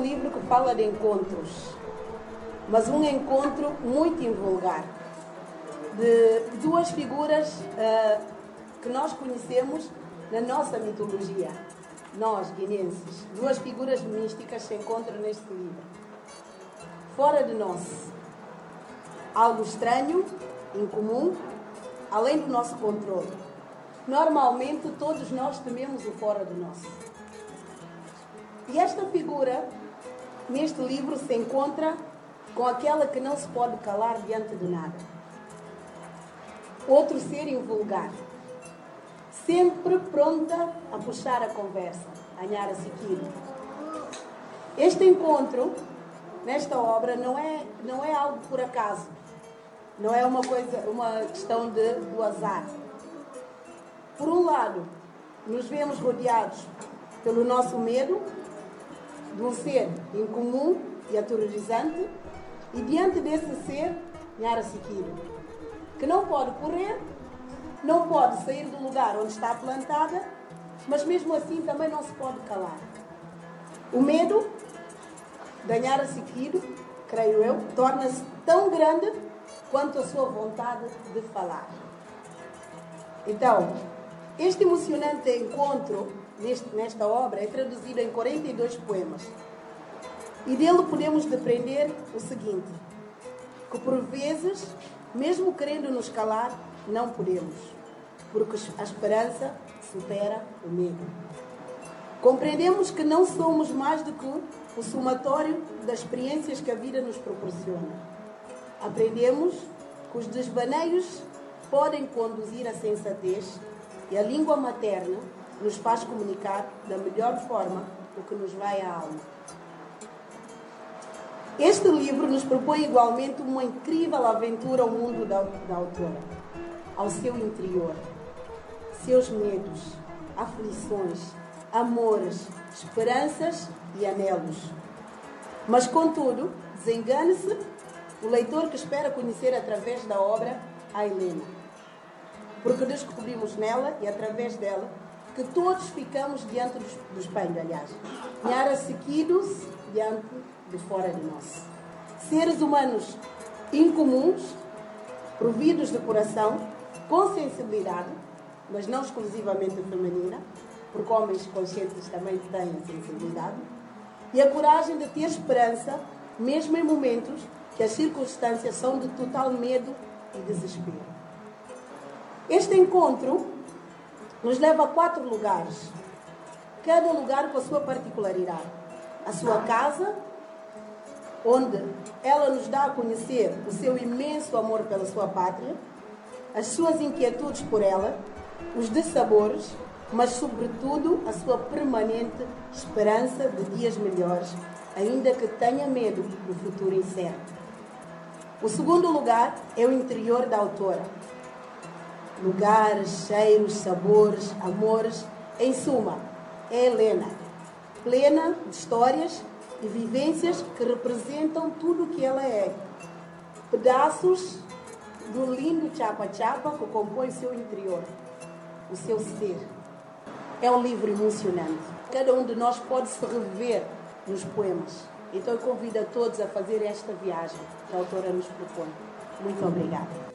livro que fala de encontros, mas um encontro muito invulgar de duas figuras uh, que nós conhecemos na nossa mitologia, nós guinenses. Duas figuras místicas se encontram neste livro. Fora de nós, algo estranho, incomum, além do nosso controle. Normalmente, todos nós tememos o fora de nós. E esta figura, neste livro, se encontra com aquela que não se pode calar diante de nada outro ser invulgar. Sempre pronta a puxar a conversa, a Nhara Siquiro. Este encontro, nesta obra, não é, não é algo por acaso. Não é uma coisa, uma questão de, do azar. Por um lado, nos vemos rodeados pelo nosso medo de um ser incomum e aterrorizante, e diante desse ser, Nhara Siquiro que não pode correr, não pode sair do lugar onde está plantada, mas mesmo assim também não se pode calar. O medo, ganhar a seguir, creio eu, torna-se tão grande quanto a sua vontade de falar. Então, este emocionante encontro neste, nesta obra é traduzido em 42 poemas. E dele podemos depreender o seguinte: que por vezes mesmo querendo nos calar, não podemos, porque a esperança supera o medo. Compreendemos que não somos mais do que o somatório das experiências que a vida nos proporciona. Aprendemos que os desvaneios podem conduzir à sensatez e a língua materna nos faz comunicar da melhor forma o que nos vai à alma. Este livro nos propõe igualmente uma incrível aventura ao mundo da, da autora, ao seu interior, seus medos, aflições, amores, esperanças e anelos. Mas, contudo, desengane-se o leitor que espera conhecer através da obra a Helena. Porque descobrimos nela e através dela que todos ficamos diante do, do espelho, aliás. Nhara seguidos diante de fora de nós. Seres humanos incomuns, providos de coração, com sensibilidade, mas não exclusivamente feminina, porque homens conscientes também têm sensibilidade, e a coragem de ter esperança, mesmo em momentos que as circunstâncias são de total medo e desespero. Este encontro nos leva a quatro lugares, cada lugar com a sua particularidade. A sua casa, onde ela nos dá a conhecer o seu imenso amor pela sua pátria, as suas inquietudes por ela, os dissabores, mas sobretudo a sua permanente esperança de dias melhores, ainda que tenha medo do futuro incerto. O segundo lugar é o interior da autora. Lugares, cheiros, sabores, amores, em suma, é Helena, plena de histórias e vivências que representam tudo o que ela é. Pedaços do lindo chapa-chapa que compõe o seu interior, o seu ser. É um livro emocionante. Cada um de nós pode se rever nos poemas. Então eu convido a todos a fazer esta viagem que a autora nos propõe. Muito obrigada.